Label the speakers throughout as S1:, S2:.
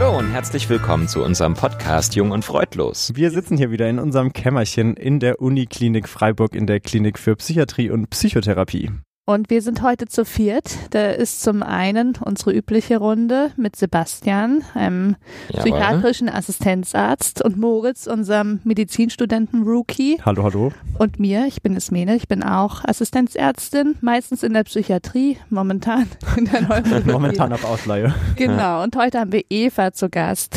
S1: Hallo und herzlich willkommen zu unserem Podcast Jung und Freudlos.
S2: Wir sitzen hier wieder in unserem Kämmerchen in der Uniklinik Freiburg in der Klinik für Psychiatrie und Psychotherapie.
S3: Und wir sind heute zu viert. Da ist zum einen unsere übliche Runde mit Sebastian, einem
S1: Jawohl.
S3: psychiatrischen Assistenzarzt, und Moritz, unserem Medizinstudenten Rookie.
S2: Hallo, hallo.
S3: Und mir, ich bin Ismene, ich bin auch Assistenzärztin, meistens in der Psychiatrie, momentan in der Neurologie.
S2: Momentan auf Ausleihe.
S3: Genau, und heute haben wir Eva zu Gast.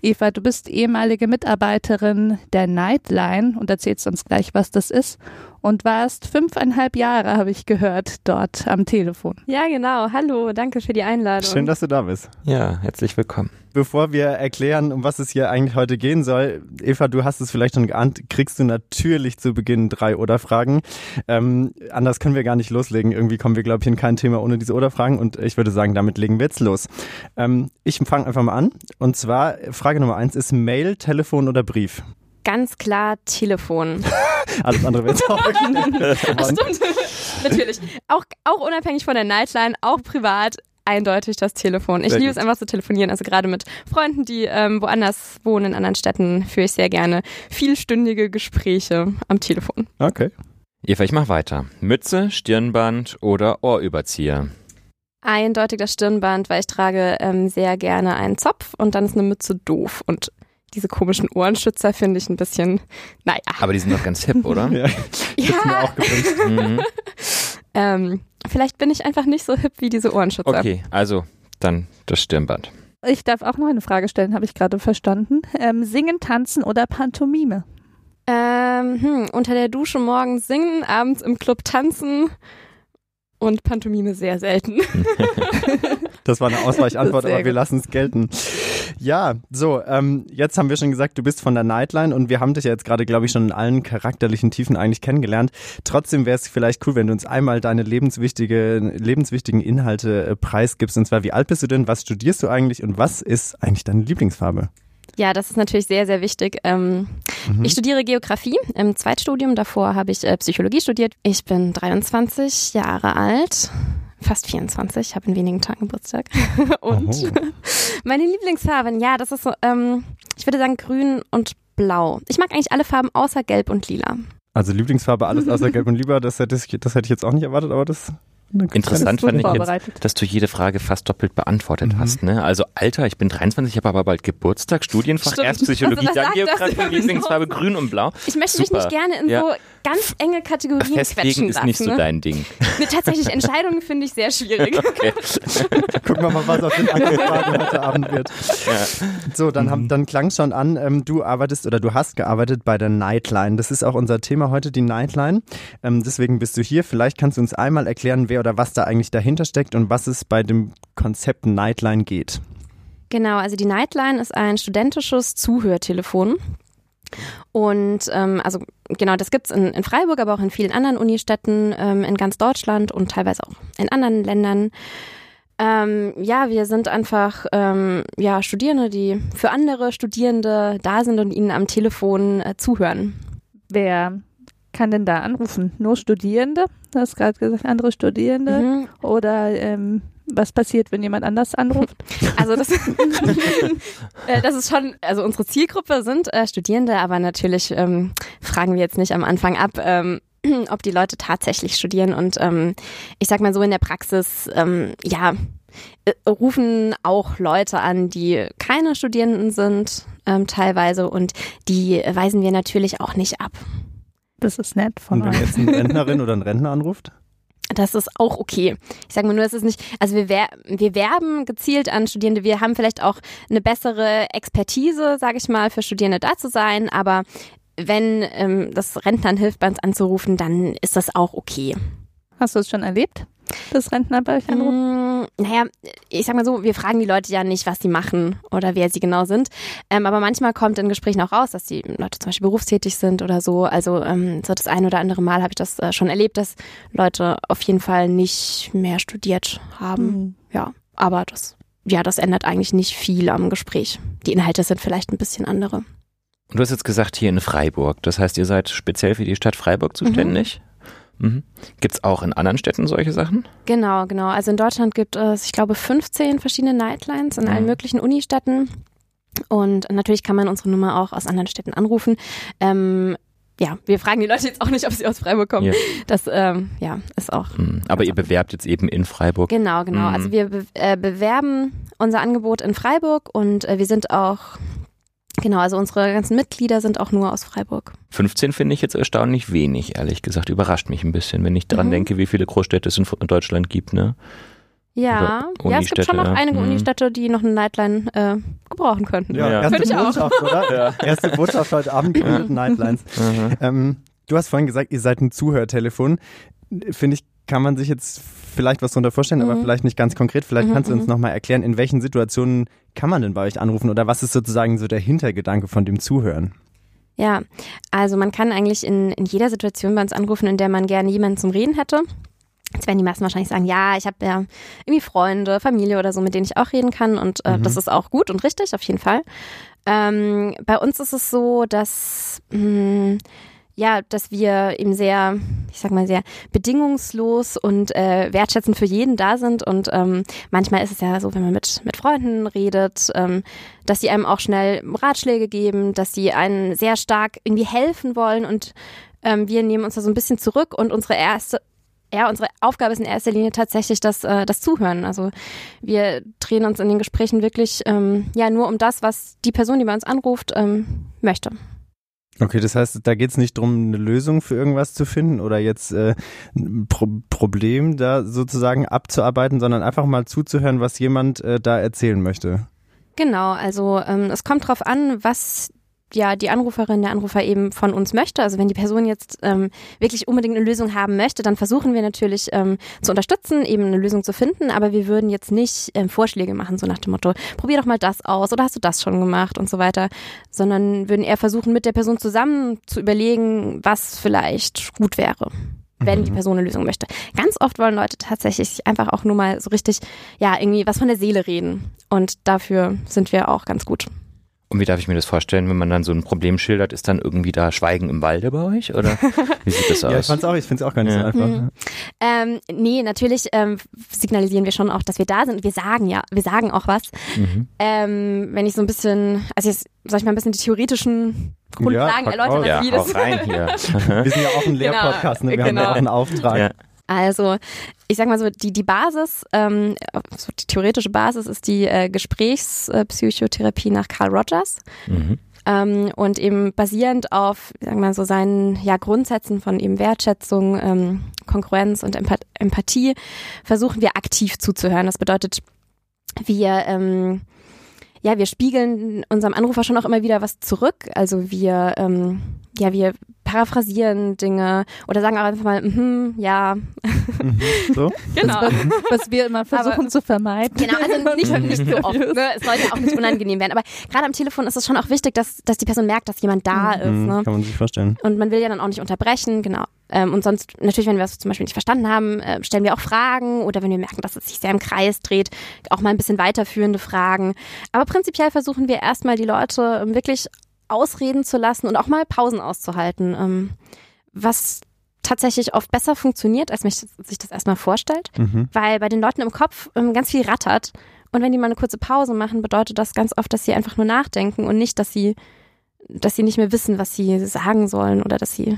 S3: Eva, du bist ehemalige Mitarbeiterin der Nightline und erzählst uns gleich, was das ist. Und warst fünfeinhalb Jahre, habe ich gehört, dort am Telefon.
S4: Ja, genau. Hallo, danke für die Einladung.
S2: Schön, dass du da bist.
S1: Ja, herzlich willkommen.
S2: Bevor wir erklären, um was es hier eigentlich heute gehen soll, Eva, du hast es vielleicht schon geahnt, kriegst du natürlich zu Beginn drei Oder-Fragen. Ähm, anders können wir gar nicht loslegen. Irgendwie kommen wir, glaube ich, in kein Thema ohne diese Oder-Fragen und ich würde sagen, damit legen wir jetzt los. Ähm, ich fange einfach mal an. Und zwar, Frage Nummer eins ist Mail, Telefon oder Brief?
S4: Ganz klar Telefon.
S2: Alles andere wird auch
S4: Ach, stimmt. Natürlich. Auch, auch unabhängig von der Nightline, auch privat eindeutig das Telefon. Ich
S2: Sehr
S4: liebe es
S2: gut.
S4: einfach zu telefonieren. Also gerade mit Freunden, die ähm, woanders wohnen, in anderen Städten, führe ich sehr gerne vielstündige Gespräche am Telefon.
S2: Okay.
S1: Eva, ich mach weiter. Mütze, Stirnband oder Ohrüberzieher?
S4: Eindeutig das Stirnband, weil ich trage ähm, sehr gerne einen Zopf und dann ist eine Mütze doof. Und diese komischen Ohrenschützer finde ich ein bisschen, naja.
S1: Aber die sind doch ganz hip, oder?
S2: Ja, ich hätte mir
S4: ja,
S2: auch gewünscht.
S1: mhm.
S4: ähm, vielleicht bin ich einfach nicht so hip wie diese Ohrenschützer.
S1: Okay, also dann das Stirnband.
S3: Ich darf auch noch eine Frage stellen, habe ich gerade verstanden. Ähm, singen, tanzen oder Pantomime?
S4: Ähm, hm, unter der Dusche morgens singen, abends im Club tanzen und Pantomime sehr selten.
S2: Das war eine Ausweichantwort, aber wir lassen es gelten. Ja, so, ähm, jetzt haben wir schon gesagt, du bist von der Nightline und wir haben dich ja jetzt gerade, glaube ich, schon in allen charakterlichen Tiefen eigentlich kennengelernt. Trotzdem wäre es vielleicht cool, wenn du uns einmal deine lebenswichtige, lebenswichtigen Inhalte äh, preisgibst. Und zwar, wie alt bist du denn, was studierst du eigentlich und was ist eigentlich deine Lieblingsfarbe?
S4: Ja, das ist natürlich sehr, sehr wichtig. Ähm,
S2: Mhm.
S4: Ich studiere Geografie im Zweitstudium. Davor habe ich äh, Psychologie studiert. Ich bin 23 Jahre alt. Fast 24, habe in wenigen Tagen Geburtstag. Und
S2: Oho.
S4: meine Lieblingsfarben, ja, das ist so, ähm, ich würde sagen grün und blau. Ich mag eigentlich alle Farben außer gelb und lila.
S2: Also Lieblingsfarbe, alles außer Gelb und Lieber, das hätte, ich, das hätte ich jetzt auch nicht erwartet, aber das eine
S1: Interessant fand ich jetzt, dass du jede Frage fast doppelt beantwortet
S2: Mhm.
S1: hast. Ne? Also Alter, ich bin 23, ich habe aber bald Geburtstag, Studienfach,
S4: Stimmt.
S1: erst Psychologie,
S4: Also
S1: dann Geografie. Lieblingsfarbe grün und blau.
S4: Ich möchte mich
S1: Super.
S4: nicht gerne in
S1: Ja.
S4: so ganz enge Kategorien
S1: Festlegen
S4: quetschen
S1: ist
S4: lassen.
S1: nicht so
S4: ne?
S1: dein Ding.
S4: Nee, tatsächlich, Entscheidungen finde ich sehr schwierig.
S1: Okay.
S2: Gucken wir mal, was auf den Angriffsfragen heute Abend wird.
S1: Ja.
S2: So, dann, haben, dann klang schon an, ähm, du arbeitest oder du hast gearbeitet bei der Nightline. Das ist auch unser Thema heute, die Nightline. Ähm, deswegen bist du hier. Vielleicht kannst du uns einmal erklären, wer oder was da eigentlich dahinter steckt und was es bei dem Konzept Nightline geht.
S4: Genau, also die Nightline ist ein studentisches Zuhörtelefon. Und ähm, also genau, das gibt's in, in Freiburg, aber auch in vielen anderen Unistädten ähm, in ganz Deutschland und teilweise auch in anderen Ländern. Ähm, ja, wir sind einfach ähm, ja, Studierende, die für andere Studierende da sind und ihnen am Telefon äh, zuhören.
S3: Wer kann denn da anrufen? Nur Studierende? Du hast gerade gesagt, andere Studierende.
S4: Mhm.
S3: Oder ähm, was passiert, wenn jemand anders anruft?
S4: Also das, äh, das ist schon, also unsere Zielgruppe sind äh, Studierende, aber natürlich ähm, fragen wir jetzt nicht am Anfang ab, ähm, ob die Leute tatsächlich studieren. Und ähm, ich sag mal so in der Praxis, ähm, ja, äh, rufen auch Leute an, die keine Studierenden sind, ähm, teilweise, und die weisen wir natürlich auch nicht ab.
S3: Das ist nett von
S2: Und wenn
S3: euch.
S2: jetzt eine Rentnerin oder ein Rentner anruft?
S4: Das ist auch okay. Ich sage mal nur, es ist nicht, also wir, wer, wir werben gezielt an Studierende. Wir haben vielleicht auch eine bessere Expertise, sage ich mal, für Studierende da zu sein. Aber wenn ähm, das Rentnern hilft, bei uns anzurufen, dann ist das auch okay.
S3: Hast du es schon erlebt, dass Rentner bei euch anrufen?
S4: Mm, naja, ich sag mal so, wir fragen die Leute ja nicht, was sie machen oder wer sie genau sind. Ähm, aber manchmal kommt in Gesprächen auch raus, dass die Leute zum Beispiel berufstätig sind oder so. Also ähm, so das ein oder andere Mal habe ich das äh, schon erlebt, dass Leute auf jeden Fall nicht mehr studiert haben.
S3: Mhm.
S4: Ja, aber das, ja, das ändert eigentlich nicht viel am Gespräch. Die Inhalte sind vielleicht ein bisschen andere.
S1: Und du hast jetzt gesagt, hier in Freiburg. Das heißt, ihr seid speziell für die Stadt Freiburg zuständig? Mhm. Gibt es auch in anderen Städten solche Sachen?
S4: Genau, genau. Also in Deutschland gibt es, ich glaube, 15 verschiedene Nightlines in allen
S1: Mhm.
S4: möglichen Unistädten. Und natürlich kann man unsere Nummer auch aus anderen Städten anrufen. Ähm, ja, wir fragen die Leute jetzt auch nicht, ob sie aus Freiburg kommen.
S1: Ja.
S4: Das ähm, ja, ist auch.
S1: Mhm. Aber ihr bewerbt jetzt eben in Freiburg.
S4: Genau, genau.
S1: Mhm.
S4: Also wir be äh, bewerben unser Angebot in Freiburg und äh, wir sind auch, genau, also unsere ganzen Mitglieder sind auch nur aus Freiburg.
S1: 15 finde ich jetzt erstaunlich wenig, ehrlich gesagt. Überrascht mich ein bisschen, wenn ich daran
S4: Mhm.
S1: denke, wie viele Großstädte es in Deutschland gibt. Ne?
S4: Ja, ja, es gibt schon noch
S1: ja.
S4: einige
S1: Mhm.
S4: Unistädte, die noch eine Nightline äh, gebrauchen könnten.
S1: Ja.
S2: erste
S4: Finde ich auch.
S2: Botschaft, oder? Erste Botschaft heute Abend gründet Nightlines.
S1: Mhm.
S2: Ähm, du hast vorhin gesagt, ihr seid ein Zuhörtelefon. Finde ich, kann man sich jetzt vielleicht was darunter vorstellen, aber
S4: Mhm.
S2: vielleicht nicht ganz konkret. Vielleicht
S4: Mhm,
S2: kannst du uns
S4: mhm.
S2: nochmal erklären, in welchen Situationen kann man denn bei euch anrufen oder was ist sozusagen so der Hintergedanke von dem Zuhören?
S4: Ja, also man kann eigentlich in, in jeder Situation bei uns anrufen, in der man gerne jemanden zum Reden hätte. Jetzt werden die meisten wahrscheinlich sagen, ja, ich habe ja irgendwie Freunde, Familie oder so, mit denen ich auch reden kann und äh,
S2: Mhm.
S4: das ist auch gut und richtig, auf jeden Fall. Ähm, bei uns ist es so, dass mh, ja, dass wir eben sehr, ich sag mal sehr bedingungslos und äh, wertschätzend für jeden da sind und ähm, manchmal ist es ja so, wenn man mit mit Freunden redet, ähm, dass sie einem auch schnell Ratschläge geben, dass sie einen sehr stark irgendwie helfen wollen und ähm, wir nehmen uns da so ein bisschen zurück und unsere erste ja, unsere Aufgabe ist in erster Linie tatsächlich das, äh, das Zuhören. Also wir drehen uns in den Gesprächen wirklich ähm, ja nur um das, was die Person, die bei uns anruft, ähm, möchte.
S2: Okay, das heißt, da geht es nicht darum, eine Lösung für irgendwas zu finden oder jetzt äh, ein Pro Problem da sozusagen abzuarbeiten, sondern einfach mal zuzuhören, was jemand äh, da erzählen möchte.
S4: Genau, also ähm, es kommt drauf an, was ja die Anruferin, der Anrufer eben von uns möchte. Also wenn die Person jetzt ähm, wirklich unbedingt eine Lösung haben möchte, dann versuchen wir natürlich ähm, zu unterstützen, eben eine Lösung zu finden. Aber wir würden jetzt nicht ähm, Vorschläge machen, so nach dem Motto, probier doch mal das aus oder hast du das schon gemacht und so weiter, sondern würden eher versuchen, mit der Person zusammen zu überlegen, was vielleicht gut wäre wenn die Person eine Lösung möchte. Ganz oft wollen Leute tatsächlich einfach auch nur mal so richtig, ja, irgendwie was von der Seele reden. Und dafür sind wir auch ganz gut.
S1: Und wie darf ich mir das vorstellen, wenn man dann so ein Problem schildert, ist dann irgendwie da Schweigen im Walde bei euch? Oder wie sieht das
S2: Ja, ich
S1: aus?
S2: fand's auch, ich finde es auch gar nicht
S1: Ja.
S2: so einfach.
S4: Mhm. Ähm, nee, natürlich ähm, signalisieren wir schon auch, dass wir da sind. Wir sagen ja, wir sagen auch was.
S1: Mhm.
S4: Ähm, wenn ich so ein bisschen, also jetzt soll ich mal ein bisschen die theoretischen Grundlagen
S2: pack
S4: erläutern,
S2: aus.
S1: Ja,
S4: wie
S1: hau
S4: das
S1: rein hier.
S2: Wir sind ja auch ein Lehrpodcast, ne? wir haben
S4: genau.
S2: ja auch einen Auftrag.
S1: ja.
S4: Also, ich sag mal so, die, die Basis, ähm, so die theoretische Basis ist die äh, Gesprächspsychotherapie nach Carl Rogers.
S1: Mhm.
S4: Ähm, und eben basierend auf, sagen wir mal so, seinen ja, Grundsätzen von eben Wertschätzung, ähm, Konkurrenz und Empath Empathie versuchen wir aktiv zuzuhören. Das bedeutet, wir ähm, ja, wir spiegeln unserem Anrufer schon auch immer wieder was zurück. Also wir, ähm, ja, wir paraphrasieren Dinge oder sagen auch einfach mal, mhm, ja,
S2: Mhm. So?
S4: genau.
S3: Was wir immer versuchen
S4: Aber-
S3: zu vermeiden.
S4: Genau, also nicht, nicht so oft. Ne? Es sollte auch nicht unangenehm werden. Aber gerade am Telefon ist es schon auch wichtig, dass, dass die Person merkt, dass jemand da ist.
S2: Mhm,
S4: Ne?
S2: Kann man sich vorstellen.
S4: Und man will ja dann auch nicht unterbrechen, genau. Ähm, und sonst, natürlich, wenn wir was zum Beispiel nicht verstanden haben, äh, stellen wir auch Fragen oder wenn wir merken, dass es sich sehr im Kreis dreht, auch mal ein bisschen weiterführende Fragen. Aber prinzipiell versuchen wir erstmal die Leute wirklich ausreden zu lassen und auch mal Pausen auszuhalten, ähm, was tatsächlich oft besser funktioniert, als man sich das erstmal vorstellt,
S2: Mhm.
S4: weil bei den Leuten im Kopf ähm, ganz viel rattert. Und wenn die mal eine kurze Pause machen, bedeutet das ganz oft, dass sie einfach nur nachdenken und nicht, dass sie, dass sie nicht mehr wissen, was sie sagen sollen oder dass sie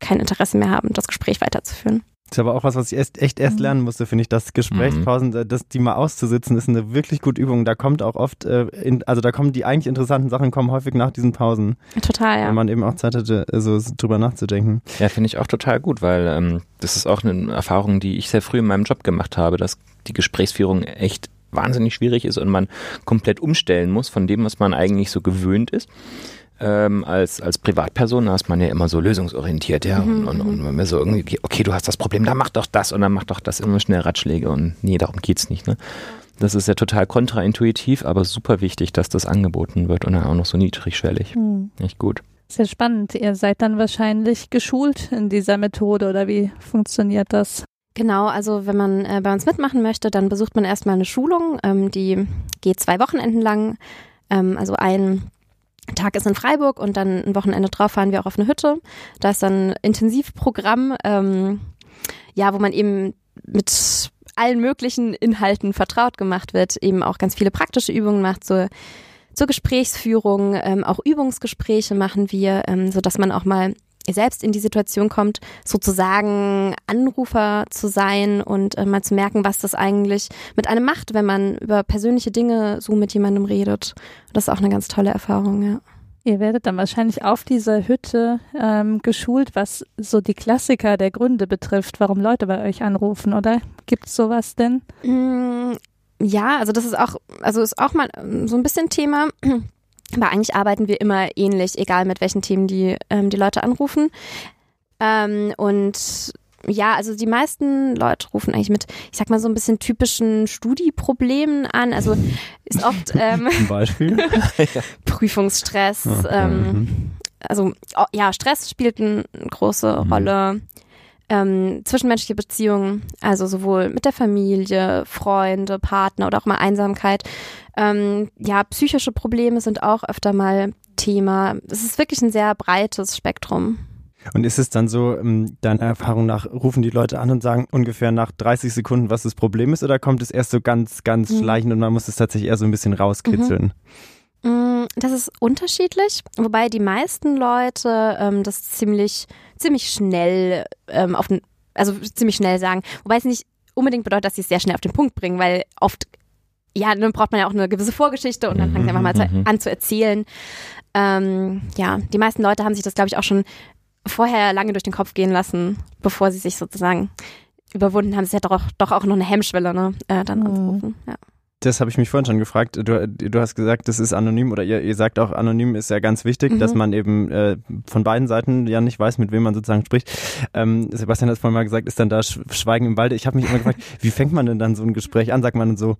S4: kein Interesse mehr haben, das Gespräch weiterzuführen.
S2: Das ist aber auch was, was ich erst, echt erst
S3: Mhm.
S2: lernen musste, finde ich, dass Gesprächspausen, äh, das, die mal auszusitzen, ist eine wirklich gute Übung. Da kommt auch oft, äh, in, also da kommen die eigentlich interessanten Sachen kommen häufig nach diesen Pausen,
S4: Total, ja.
S2: wenn man eben auch Zeit hatte, so drüber nachzudenken.
S1: Ja, finde ich auch total gut, weil ähm, das ist auch eine Erfahrung, die ich sehr früh in meinem Job gemacht habe, dass die Gesprächsführung echt wahnsinnig schwierig ist und man komplett umstellen muss von dem, was man eigentlich so gewöhnt ist. Ähm, als, als Privatperson da ist man ja immer so lösungsorientiert, ja, und, und, und man so irgendwie, okay, du hast das Problem, dann mach doch das und dann mach doch das immer schnell Ratschläge und nee, darum geht's nicht, ne? Das ist ja total kontraintuitiv, aber super wichtig, dass das angeboten wird und dann auch noch so niedrigschwellig.
S3: Hm.
S1: Echt gut.
S3: Sehr spannend. Ihr seid dann wahrscheinlich geschult in dieser Methode oder wie funktioniert das?
S4: Genau, also wenn man äh, bei uns mitmachen möchte, dann besucht man erstmal eine Schulung, ähm, die geht zwei Wochenenden lang. Ähm, also ein, Tag ist in Freiburg und dann ein Wochenende drauf fahren wir auch auf eine Hütte. Da ist dann ein Intensivprogramm, ähm, ja, wo man eben mit allen möglichen Inhalten vertraut gemacht wird, eben auch ganz viele praktische Übungen macht, so zur Gesprächsführung, ähm, auch Übungsgespräche machen wir, ähm, so dass man auch mal selbst in die Situation kommt, sozusagen Anrufer zu sein und äh, mal zu merken, was das eigentlich mit einem macht, wenn man über persönliche Dinge so mit jemandem redet. Das ist auch eine ganz tolle Erfahrung, ja.
S3: Ihr werdet dann wahrscheinlich auf dieser Hütte ähm, geschult, was so die Klassiker der Gründe betrifft, warum Leute bei euch anrufen, oder? Gibt es sowas denn?
S4: Mm, ja, also das ist auch, also ist auch mal ähm, so ein bisschen Thema. Aber eigentlich arbeiten wir immer ähnlich, egal mit welchen Themen die, ähm, die Leute anrufen. Ähm, und ja, also die meisten Leute rufen eigentlich mit, ich sag mal, so ein bisschen typischen Studieproblemen an. Also ist oft ähm,
S2: Zum Beispiel.
S4: Prüfungsstress.
S2: Okay.
S4: Ähm,
S2: Mhm.
S4: also oh, ja, Stress spielt eine große
S2: Mhm.
S4: Rolle. Ähm, zwischenmenschliche Beziehungen, also sowohl mit der Familie, Freunde, Partner oder auch mal Einsamkeit. Ähm, ja, psychische Probleme sind auch öfter mal Thema. Es ist wirklich ein sehr breites Spektrum.
S2: Und ist es dann so, ähm, deiner Erfahrung nach, rufen die Leute an und sagen ungefähr nach 30 Sekunden, was das Problem ist, oder kommt es erst so ganz, ganz
S4: Mhm.
S2: schleichend und man muss es tatsächlich eher so ein bisschen rauskitzeln?
S4: Mm, Das ist unterschiedlich, wobei die meisten Leute ähm, das ziemlich, ziemlich schnell ähm, auf den, also ziemlich schnell sagen. Wobei es nicht unbedingt bedeutet, dass sie es sehr schnell auf den Punkt bringen, weil oft, ja, dann braucht man ja auch eine gewisse Vorgeschichte und dann fangen sie einfach mal zu,
S1: Mhm.
S4: an zu erzählen. Ähm, ja, die meisten Leute haben sich das, glaube ich, auch schon vorher lange durch den Kopf gehen lassen, bevor sie sich sozusagen überwunden haben. Es ist ja doch, doch auch noch eine Hemmschwelle, ne, äh, dann
S3: Mhm.
S4: anzurufen. Ja.
S2: Das habe ich mich vorhin schon gefragt. Du, du hast gesagt, das ist anonym oder ihr, ihr sagt auch, anonym ist ja ganz wichtig,
S4: Mhm.
S2: dass man eben äh, von beiden Seiten ja nicht weiß, mit wem man sozusagen spricht. Ähm, Sebastian hat es vorhin mal gesagt, ist dann da Sch Schweigen im Walde. Ich habe mich immer gefragt, wie fängt man denn dann so ein Gespräch an? Sagt man dann so,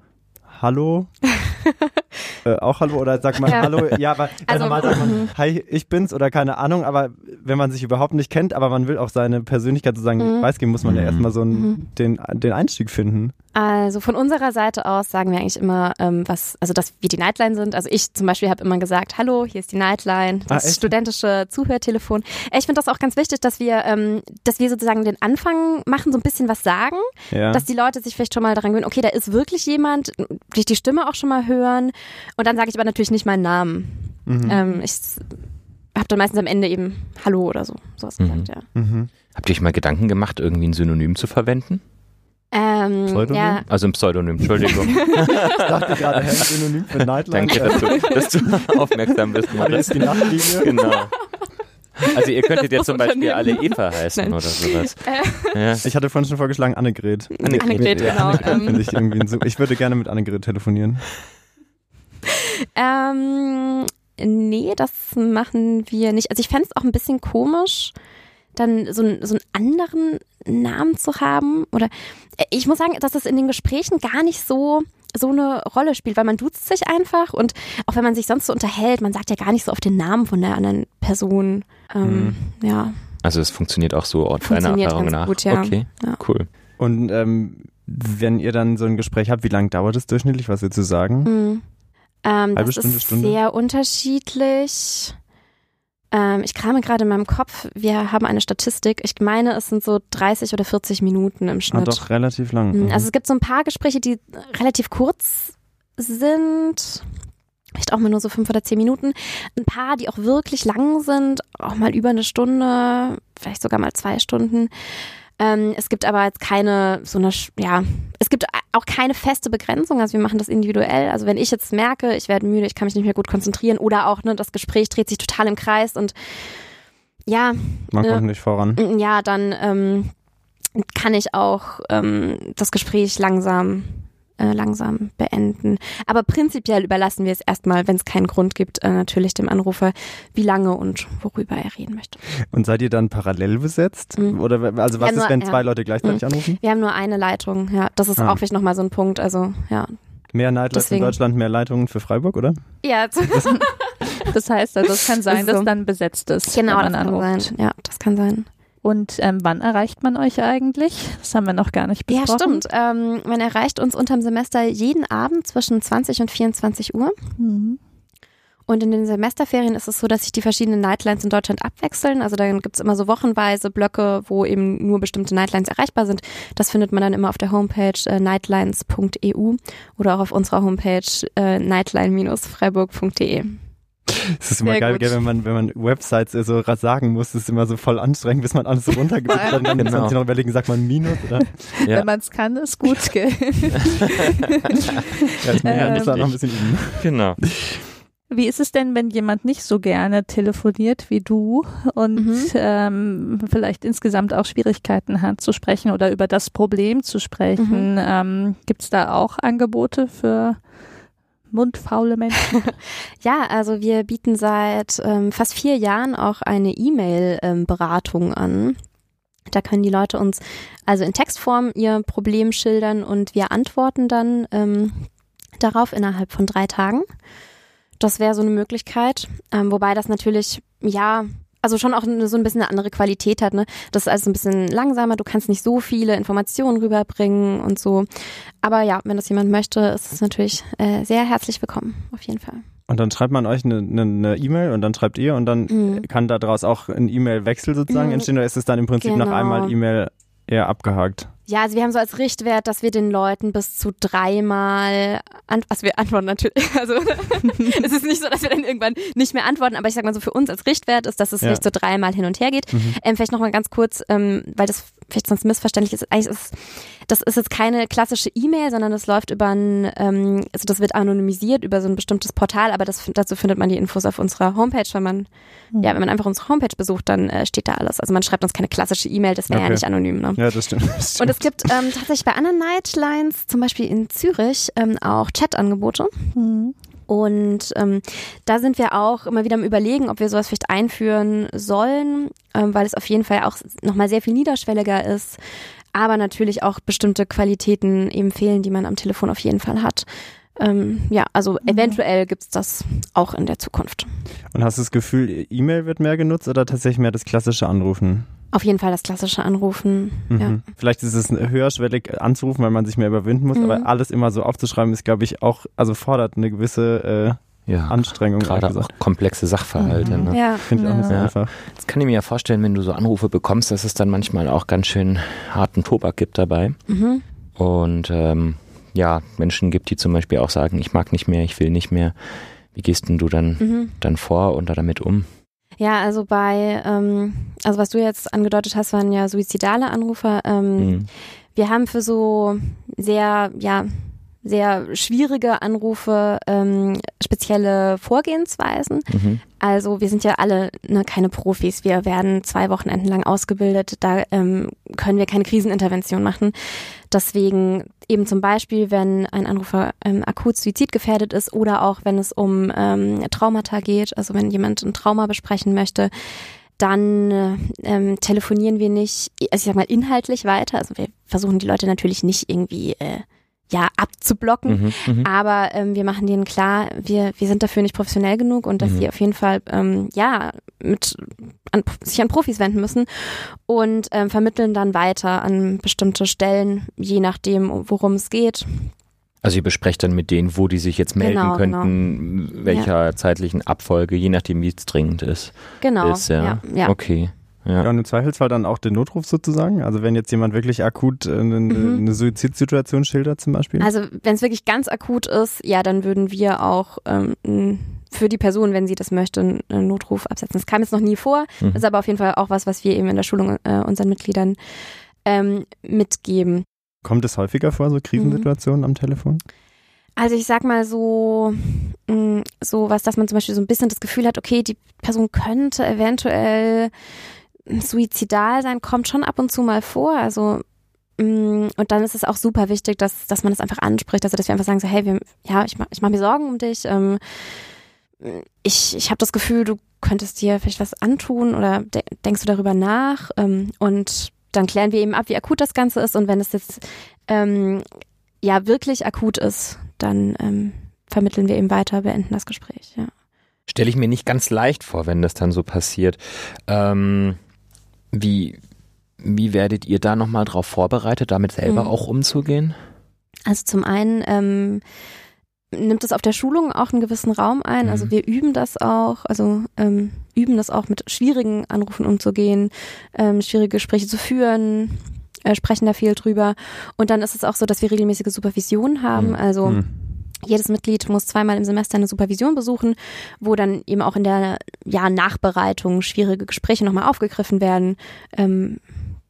S2: hallo? äh, auch hallo oder sagt man
S4: Ja.
S2: hallo? Ja, aber
S4: Also,
S2: normal sagt man,
S4: mhm.
S2: hi, ich bin's oder keine Ahnung, aber wenn man sich überhaupt nicht kennt, aber man will auch seine Persönlichkeit sozusagen
S4: Mhm.
S2: preisgeben, muss man ja
S1: Mhm.
S2: erstmal so einen,
S4: Mhm.
S2: den, den Einstieg finden.
S4: Also von unserer Seite aus sagen wir eigentlich immer, ähm, was, also dass wir die Nightline sind. Also ich zum Beispiel habe immer gesagt, hallo, hier ist die Nightline,
S2: Ah,
S4: das
S2: echt?
S4: studentische Zuhörtelefon. Ich finde das auch ganz wichtig, dass wir, ähm, dass wir sozusagen den Anfang machen, so ein bisschen was sagen,
S2: Ja.
S4: dass die Leute sich vielleicht schon mal daran gewöhnen, okay, da ist wirklich jemand, durch die Stimme auch schon mal hören. Und dann sage ich aber natürlich nicht meinen Namen.
S2: mhm.
S4: Ähm, ich habe dann meistens am Ende eben Hallo oder so, sowas
S1: Mhm.
S4: gesagt, ja.
S2: Mhm.
S1: Habt ihr euch mal Gedanken gemacht, irgendwie ein Synonym zu verwenden?
S4: Ähm,
S2: Pseudonym?
S4: ja,
S1: Also ein Pseudonym, Entschuldigung.
S2: Ich dachte gerade, hä, Synonym für Nightline.
S1: Danke, dass du, dass du aufmerksam bist,
S2: Das
S1: Moritz.
S2: ist die Nachtlinie.
S1: Genau. Also ihr könntet jetzt zum Beispiel alle. Eva heißen
S4: Nein.
S1: oder sowas. Ja.
S2: Ich hatte vorhin schon vorgeschlagen, Annegret.
S4: Annegret,
S2: Ja,
S4: genau.
S2: Annegret
S4: ähm.
S2: finde ich irgendwie ein, ich würde gerne mit Annegret telefonieren.
S4: Ähm, nee, das machen wir nicht. Also ich fände es auch ein bisschen komisch, dann so, so einen anderen Namen zu haben. Oder äh, ich muss sagen, dass das in den Gesprächen gar nicht so so eine Rolle spielt, weil man duzt sich einfach und auch wenn man sich sonst so unterhält, man sagt ja gar nicht so auf den Namen von der anderen Person. Ähm, Ja,
S1: Also es funktioniert auch so deiner Erfahrung
S4: ganz
S1: nach.
S4: gut, ja.
S1: Okay,
S4: Ja.
S1: cool.
S2: Und ähm, wenn ihr dann so ein Gespräch habt, wie lange dauert es durchschnittlich? Was würdest du sagen?
S4: Mhm. Ähm,
S2: Halbe
S4: das
S2: Stunde,
S4: ist
S2: Stunde?
S4: sehr unterschiedlich. Ähm, ich krame gerade in meinem Kopf. Wir haben eine Statistik. Ich meine, es sind so 30 oder 40 Minuten im
S2: Ah,
S4: Schnitt.
S2: doch, relativ lang.
S4: Mhm,
S2: Mhm.
S4: Also es gibt so ein paar Gespräche, die relativ kurz sind. Vielleicht auch mal nur so fünf oder zehn Minuten. Ein paar, die auch wirklich lang sind, auch mal über eine Stunde, vielleicht sogar mal zwei Stunden. Ähm, es gibt aber jetzt keine so eine, ja, es gibt auch keine feste Begrenzung. Also wir machen das individuell. Also wenn ich jetzt merke, ich werde müde, ich kann mich nicht mehr gut konzentrieren oder auch ne, das Gespräch dreht sich total im Kreis und ja,
S2: Man
S4: äh,
S2: kommt nicht voran.
S4: ja, dann ähm, kann ich auch ähm, das Gespräch langsam äh, langsam beenden. Aber prinzipiell überlassen wir es erstmal, wenn es keinen Grund gibt, äh, natürlich dem Anrufer, wie lange und worüber er reden möchte.
S2: Und seid ihr dann parallel besetzt?
S4: Mhm.
S2: Oder also was
S4: Ja,
S2: ist, wenn
S4: ja.
S2: zwei Leute gleichzeitig anrufen?
S4: Wir haben nur eine Leitung, ja. Das ist
S2: Ah.
S4: auch vielleicht nochmal so ein Punkt. Also, ja.
S2: Mehr Nightlines in Deutschland, mehr Leitungen für Freiburg, oder?
S4: Ja,
S3: Das heißt also, es kann sein,
S4: so.
S3: dass dann besetzt ist,
S4: genau,
S3: wenn
S4: das
S3: man
S4: kann
S3: anruft.
S4: sein. Ja, das kann sein.
S3: Und ähm, wann erreicht man euch eigentlich? Das haben wir noch gar nicht
S4: Ja,
S3: besprochen.
S4: stimmt. Ähm, man erreicht uns unterm Semester jeden Abend zwischen 20 und 24 Uhr.
S3: Mhm.
S4: Und in den Semesterferien ist es so, dass sich die verschiedenen Nightlines in Deutschland abwechseln. Also dann gibt's immer so wochenweise Blöcke, wo eben nur bestimmte Nightlines erreichbar sind. Das findet man dann immer auf der Homepage äh, nightlines.eu oder auch auf unserer Homepage äh, nightline-freiburg.de.
S2: Es ist immer Sehr geil, gell, wenn man, wenn man Websites so sagen muss, ist immer so voll anstrengend, bis man alles so runtergibt. dann genau. muss man sich noch überlegen, sagt man Minus oder?
S3: Ja. Wenn man es kann, ist gut, gell?
S2: ja, ich ähm, muss da noch ein bisschen üben.
S1: Genau.
S3: Wie ist es denn, wenn jemand nicht so gerne telefoniert wie du und mhm. ähm, vielleicht insgesamt auch Schwierigkeiten hat zu sprechen oder über das Problem zu sprechen? Mhm. Ähm, Gibt es da auch Angebote für mundfaule Menschen?
S4: ja, also wir bieten seit ähm, fast vier Jahren auch eine E-Mail-Beratung ähm, an. Da können die Leute uns also in Textform ihr Problem schildern und wir antworten dann ähm, darauf innerhalb von drei Tagen. Das wäre so eine Möglichkeit, ähm, wobei das natürlich, ja, also schon auch so ein bisschen eine andere Qualität hat. Ne? Das ist also ein bisschen langsamer, du kannst nicht so viele Informationen rüberbringen und so. Aber ja, wenn das jemand möchte, ist es natürlich äh, sehr herzlich willkommen, auf jeden Fall.
S2: Und dann schreibt man euch eine E-Mail e und dann schreibt ihr und dann mhm. kann daraus auch ein E-Mail-Wechsel sozusagen mhm. entstehen oder ist es dann im Prinzip genau. nach einmal E-Mail eher abgehakt?
S4: Ja, also wir haben so als Richtwert, dass wir den Leuten bis zu dreimal, was wir antworten natürlich, also es ist nicht so, dass wir dann irgendwann nicht mehr antworten, aber ich sag mal so für uns als Richtwert ist, dass es ja. nicht so dreimal hin und her geht. Mhm. Ähm, vielleicht nochmal ganz kurz, ähm, weil das vielleicht sonst missverständlich ist, eigentlich ist das ist jetzt keine klassische E-Mail, sondern das läuft über ein, ähm, also das wird anonymisiert über so ein bestimmtes Portal, aber das, dazu findet man die Infos auf unserer Homepage. Wenn man, mhm. ja, wenn man einfach unsere Homepage besucht, dann äh, steht da alles. Also man schreibt uns keine klassische E-Mail, das wäre okay. ja nicht anonym. Ne?
S2: Ja, das stimmt, das
S4: stimmt. Und es gibt ähm, tatsächlich bei anderen Nightlines, zum Beispiel in Zürich, ähm, auch Chat-Angebote. Mhm. Und ähm, da sind wir auch immer wieder am Überlegen, ob wir sowas vielleicht einführen sollen, ähm, weil es auf jeden Fall auch nochmal sehr viel niederschwelliger ist, aber natürlich auch bestimmte Qualitäten eben fehlen, die man am Telefon auf jeden Fall hat. Ähm, ja, also mhm. eventuell gibt's das auch in der Zukunft.
S2: Und hast du das Gefühl, E-Mail wird mehr genutzt oder tatsächlich mehr das klassische Anrufen?
S4: Auf jeden Fall das klassische Anrufen. Mhm. Ja.
S2: Vielleicht ist es höherschwellig anzurufen, weil man sich mehr überwinden muss, mhm. aber alles immer so aufzuschreiben ist, glaube ich, auch, also fordert eine gewisse äh, ja, Anstrengung.
S1: Gerade auch komplexe Sachverhalte. Mhm.
S4: Ne? Ja.
S2: Finde ich auch nicht so einfach.
S1: Jetzt kann ich mir ja vorstellen, wenn du so Anrufe bekommst, dass es dann manchmal auch ganz schön harten Tobak gibt dabei. Mhm. Und ähm, ja, Menschen gibt, die zum Beispiel auch sagen, ich mag nicht mehr, ich will nicht mehr. Wie gehst denn du dann, mhm. dann vor und damit um?
S4: Ja, also bei, ähm, also was du jetzt angedeutet hast, waren ja suizidale Anrufer. Ähm, mhm. Wir haben für so sehr, ja, sehr schwierige Anrufe, ähm, spezielle Vorgehensweisen. Mhm. Also wir sind ja alle ne, keine Profis. Wir werden zwei Wochenenden lang ausgebildet. Da ähm, können wir keine Krisenintervention machen. Deswegen eben zum Beispiel, wenn ein Anrufer ähm, akut suizidgefährdet ist oder auch wenn es um ähm, Traumata geht, also wenn jemand ein Trauma besprechen möchte, dann äh, ähm, telefonieren wir nicht, also ich sag mal inhaltlich weiter. Also wir versuchen die Leute natürlich nicht irgendwie äh, ja abzublocken. Mhm, mhm, aber ähm, wir machen denen klar, wir, wir sind dafür nicht professionell genug und dass mhm. sie auf jeden Fall ähm, ja mit an, sich an Profis wenden müssen und ähm, vermitteln dann weiter an bestimmte Stellen, je nachdem, worum es geht.
S1: Also ihr besprecht dann mit denen, wo die sich jetzt melden genau, könnten, genau. welcher ja. zeitlichen Abfolge, je nachdem, wie es dringend ist.
S4: Genau.
S1: Ist, ja. ja, ja. Okay.
S2: Ja. ja, und im Zweifelsfall dann auch den Notruf sozusagen. Also wenn jetzt jemand wirklich akut eine, mhm. eine Suizidsituation schildert zum Beispiel.
S4: Also wenn es wirklich ganz akut ist, ja, dann würden wir auch ähm, für die Person, wenn sie das möchte, einen Notruf absetzen. Das kam jetzt noch nie vor. Mhm. Das ist aber auf jeden Fall auch was, was wir eben in der Schulung äh, unseren Mitgliedern ähm, mitgeben.
S2: Kommt es häufiger vor, so Krisensituationen mhm. am Telefon?
S4: Also ich sag mal so, so was, dass man zum Beispiel so ein bisschen das Gefühl hat, okay, die Person könnte eventuell suizidal sein kommt schon ab und zu mal vor. Also mm, und dann ist es auch super wichtig, dass, dass man das einfach anspricht, also dass wir einfach sagen so, hey, wir, ja, ich, ich mache mir Sorgen um dich. Ähm, ich ich habe das Gefühl, du könntest dir vielleicht was antun oder de denkst du darüber nach? Ähm, und dann klären wir eben ab, wie akut das Ganze ist. Und wenn es jetzt ähm, ja wirklich akut ist, dann ähm, vermitteln wir eben weiter, beenden das Gespräch. Ja.
S1: Stelle ich mir nicht ganz leicht vor, wenn das dann so passiert. Ähm wie, wie werdet ihr da nochmal drauf vorbereitet, damit selber mhm. auch umzugehen?
S4: Also zum einen ähm, nimmt es auf der Schulung auch einen gewissen Raum ein. Also
S1: Mhm.
S4: wir üben das auch, also ähm, üben das auch mit schwierigen Anrufen umzugehen, ähm, schwierige Gespräche zu führen, äh, sprechen da viel drüber. Und dann ist es auch so, dass wir regelmäßige Supervision haben.
S1: Mhm.
S4: Also
S2: Hm.
S4: Jedes Mitglied muss zweimal im Semester eine Supervision besuchen, wo dann eben auch in der ja, Nachbereitung schwierige Gespräche nochmal aufgegriffen werden. Ähm,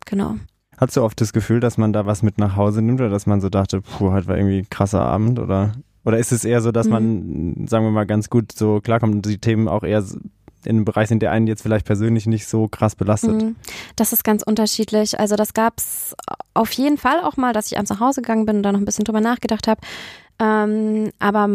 S4: genau.
S2: Hast du oft das Gefühl, dass man da was mit nach Hause nimmt oder dass man so dachte, puh, heute war irgendwie ein krasser Abend oder oder ist es eher so, dass man, sagen wir mal, ganz gut so klarkommt und die Themen auch eher in einem Bereich sind, der einen jetzt vielleicht persönlich nicht so krass belastet?
S4: Mhm. Das ist ganz unterschiedlich. Also das gab's auf jeden Fall auch mal, dass ich abends nach Hause gegangen bin und da noch ein bisschen drüber nachgedacht habe. Ähm, aber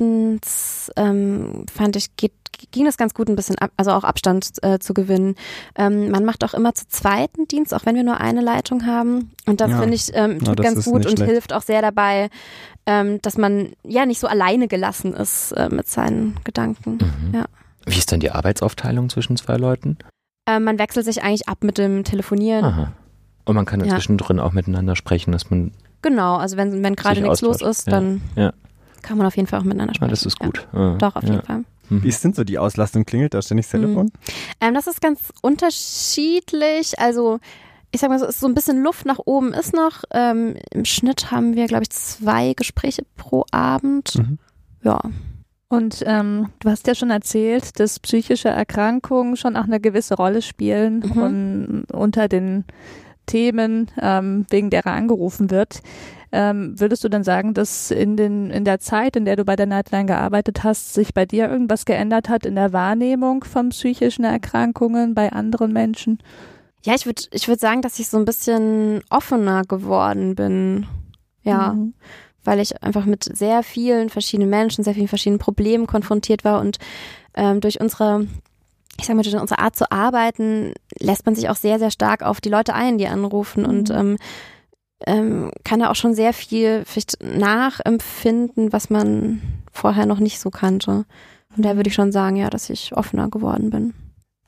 S4: meistens ähm, fand ich, geht, ging das ganz gut, ein bisschen ab, also auch Abstand äh, zu gewinnen. Ähm, man macht auch immer zu zweiten Dienst, auch wenn wir nur eine Leitung haben. Und das
S2: Ja.
S4: finde ich ähm,
S2: Ja,
S4: tut
S2: das
S4: ganz gut und
S2: schlecht.
S4: hilft auch sehr dabei, ähm, dass man ja nicht so alleine gelassen ist äh, mit seinen Gedanken.
S1: Mhm.
S4: Ja.
S1: Wie ist dann die Arbeitsaufteilung zwischen zwei Leuten?
S4: Ähm, man wechselt sich eigentlich ab mit dem Telefonieren.
S1: Aha. Und man kann
S4: Ja.
S1: zwischendrin auch miteinander sprechen, dass man,
S4: Genau, also wenn, wenn gerade nichts los ist, dann
S1: Ja.
S4: kann man auf jeden Fall auch miteinander
S1: ah,
S4: sprechen.
S1: das ist
S4: Ja.
S1: gut. Ah,
S4: Doch, auf
S1: ja.
S4: jeden Fall.
S1: Mhm.
S2: Wie ist denn so die Auslastung? Klingelt da ständig das Telefon?
S4: Ähm, das ist ganz unterschiedlich. Also ich sag mal so, so ein bisschen Luft nach oben ist noch. Ähm, Im Schnitt haben wir, glaube ich, zwei Gespräche pro Abend.
S2: Mhm.
S4: Ja.
S3: Und ähm, du hast ja schon erzählt, dass psychische Erkrankungen schon auch eine gewisse Rolle spielen
S4: Mhm.
S3: und unter den Themen, ähm, wegen derer angerufen wird. Ähm, würdest du dann sagen, dass in, den, in der Zeit, in der du bei der Nightline gearbeitet hast, sich bei dir irgendwas geändert hat in der Wahrnehmung von psychischen Erkrankungen bei anderen Menschen?
S4: Ja, ich würde ich würd sagen, dass ich so ein bisschen offener geworden bin. Ja.
S3: Mhm.
S4: weil ich einfach mit sehr vielen verschiedenen Menschen, sehr vielen verschiedenen Problemen konfrontiert war und ähm, durch unsere, ich sag mal, durch unsere Art zu arbeiten, lässt man sich auch sehr, sehr stark auf die Leute ein, die anrufen
S3: Mhm.
S4: und ähm, ähm, kann da auch schon sehr viel vielleicht nachempfinden, was man vorher noch nicht so kannte. Und da würde ich schon sagen, ja, dass ich offener geworden bin.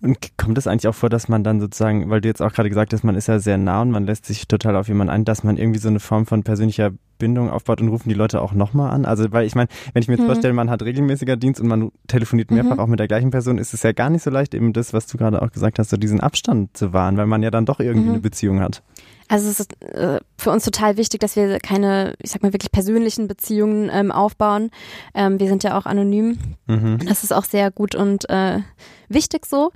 S2: Und kommt es eigentlich auch vor, dass man dann sozusagen, weil du jetzt auch gerade gesagt hast, man ist ja sehr nah und man lässt sich total auf jemanden ein, dass man irgendwie so eine Form von persönlicher Bindung aufbaut und rufen die Leute auch nochmal an? Also, weil ich meine, wenn ich mir jetzt
S4: Mhm.
S2: vorstelle, man hat regelmäßiger Dienst und man telefoniert mehrfach
S4: Mhm.
S2: auch mit der gleichen Person, ist es ja gar nicht so leicht, eben das, was du gerade auch gesagt hast, so diesen Abstand zu wahren, weil man ja dann doch irgendwie
S4: Mhm.
S2: eine Beziehung hat.
S4: Also es ist äh, für uns total wichtig, dass wir keine, ich sag mal, wirklich persönlichen Beziehungen ähm, aufbauen. Ähm, wir sind ja auch anonym.
S2: Mhm.
S4: Das ist auch sehr gut und äh, wichtig so.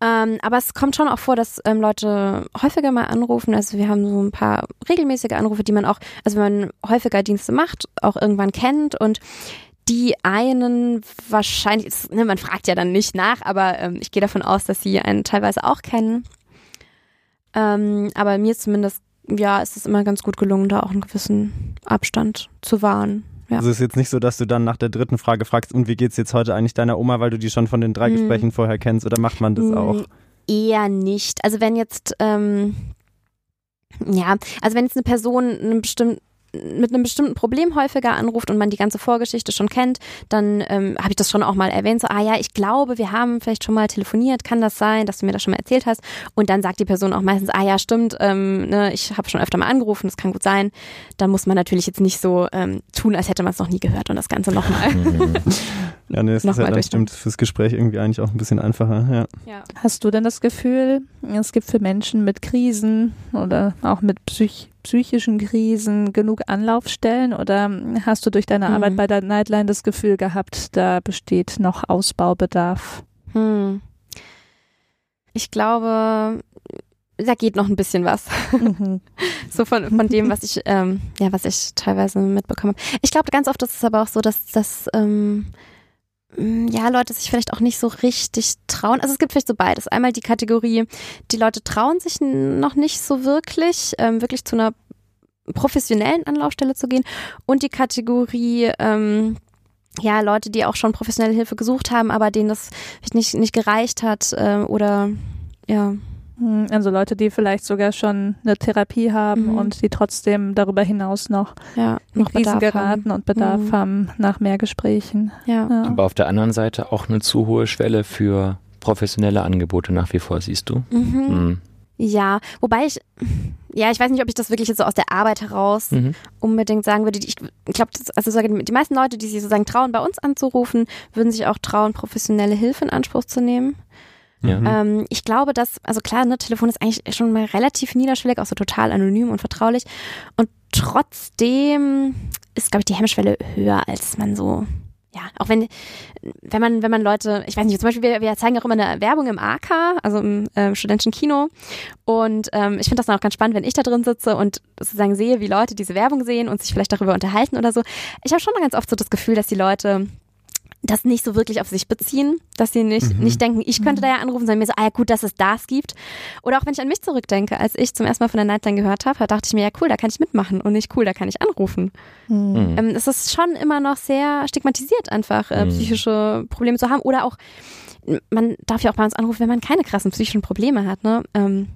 S4: Ähm, aber es kommt schon auch vor, dass ähm, Leute häufiger mal anrufen. Also wir haben so ein paar regelmäßige Anrufe, die man auch, also wenn man häufiger Dienste macht, auch irgendwann kennt und die einen wahrscheinlich, ne, man fragt ja dann nicht nach, aber ähm, ich gehe davon aus, dass sie einen teilweise auch kennen. Ähm, aber mir zumindest, ja, ist es immer ganz gut gelungen, da auch einen gewissen Abstand zu wahren. Ja.
S2: Also es ist jetzt nicht so, dass du dann nach der dritten Frage fragst, und wie geht's jetzt heute eigentlich deiner Oma, weil du die schon von den drei
S4: Mhm.
S2: Gesprächen vorher kennst, oder macht man das
S4: Mm,
S2: auch?
S4: Eher nicht. Also wenn jetzt, ähm, ja, also wenn jetzt eine Person einen bestimmten mit einem bestimmten Problem häufiger anruft und man die ganze Vorgeschichte schon kennt, dann ähm, habe ich das schon auch mal erwähnt, so, ah ja, ich glaube, wir haben vielleicht schon mal telefoniert, kann das sein, dass du mir das schon mal erzählt hast? Und dann sagt die Person auch meistens, ah ja, stimmt, ähm, ne, ich habe schon öfter mal angerufen, das kann gut sein. Da muss man natürlich jetzt nicht so ähm, tun, als hätte man es noch nie gehört und das Ganze nochmal.
S1: Mhm.
S2: Ja, nee, das ist
S4: Nochmal
S2: ja dann stimmt fürs Gespräch irgendwie eigentlich auch ein bisschen einfacher, ja.
S4: ja.
S3: Hast du denn das Gefühl, es gibt für Menschen mit Krisen oder auch mit psych psychischen Krisen genug Anlaufstellen oder hast du durch deine
S4: Mhm.
S3: Arbeit bei der Nightline das Gefühl gehabt, da besteht noch Ausbaubedarf?
S4: Hm. Ich glaube, da geht noch ein bisschen was.
S3: Mhm.
S4: So von, von dem, was ich, ähm, ja, was ich teilweise mitbekommen habe. Ich glaube, ganz oft ist es aber auch so, dass, dass ähm, ja, Leute sich vielleicht auch nicht so richtig trauen. Also es gibt vielleicht so beides. Einmal die Kategorie, die Leute trauen sich noch nicht so wirklich, ähm, wirklich zu einer professionellen Anlaufstelle zu gehen. Und die Kategorie, ähm, ja, Leute, die auch schon professionelle Hilfe gesucht haben, aber denen das nicht, nicht gereicht hat äh, oder ja.
S3: Hm, Also Leute, die vielleicht sogar schon eine Therapie haben
S4: Mhm.
S3: und die trotzdem darüber hinaus noch
S4: Ja,
S3: in
S4: noch
S3: Krisen
S4: Bedarf
S3: geraten
S4: haben.
S3: und Bedarf
S4: Mhm.
S3: haben nach mehr Gesprächen.
S4: Ja.
S3: Ja.
S1: Aber auf der anderen Seite auch eine zu hohe Schwelle für professionelle Angebote nach wie vor, siehst du?
S4: Mhm.
S1: Mhm.
S4: Ja, wobei ich, ja, ich weiß nicht, ob ich das wirklich jetzt so aus der Arbeit heraus mhm. unbedingt sagen würde. Ich glaube, also die meisten Leute, die sich sozusagen trauen, bei uns anzurufen, würden sich auch trauen, professionelle Hilfe in Anspruch zu nehmen. Ja. Mhm. Ähm, ich glaube, dass, also klar, ne, Telefon ist eigentlich schon mal relativ niederschwellig, auch so total anonym und vertraulich. Und trotzdem ist, glaube ich, die Hemmschwelle höher, als man so ja, auch wenn, wenn man, wenn man Leute, ich weiß nicht, zum Beispiel, wir, wir zeigen auch immer eine Werbung im AK, also im äh, studentischen Kino. Und ähm, ich finde das dann auch ganz spannend, wenn ich da drin sitze und sozusagen sehe, wie Leute diese Werbung sehen und sich vielleicht darüber unterhalten oder so. Ich habe schon ganz oft so das Gefühl, dass die Leute das nicht so wirklich auf sich beziehen, dass sie nicht, mhm. nicht denken, ich könnte da ja anrufen, sondern mir so, ah ja gut, dass es das gibt. Oder auch wenn ich an mich zurückdenke, als ich zum ersten Mal von der Nightline gehört habe, dachte ich mir, ja cool, da kann ich mitmachen und nicht cool, da kann ich anrufen. Mhm. Ähm, es ist schon immer noch sehr stigmatisiert, einfach äh, mhm. psychische Probleme zu haben. Oder auch, man darf ja auch bei uns anrufen, wenn man keine krassen psychischen Probleme hat. Ne? Ähm,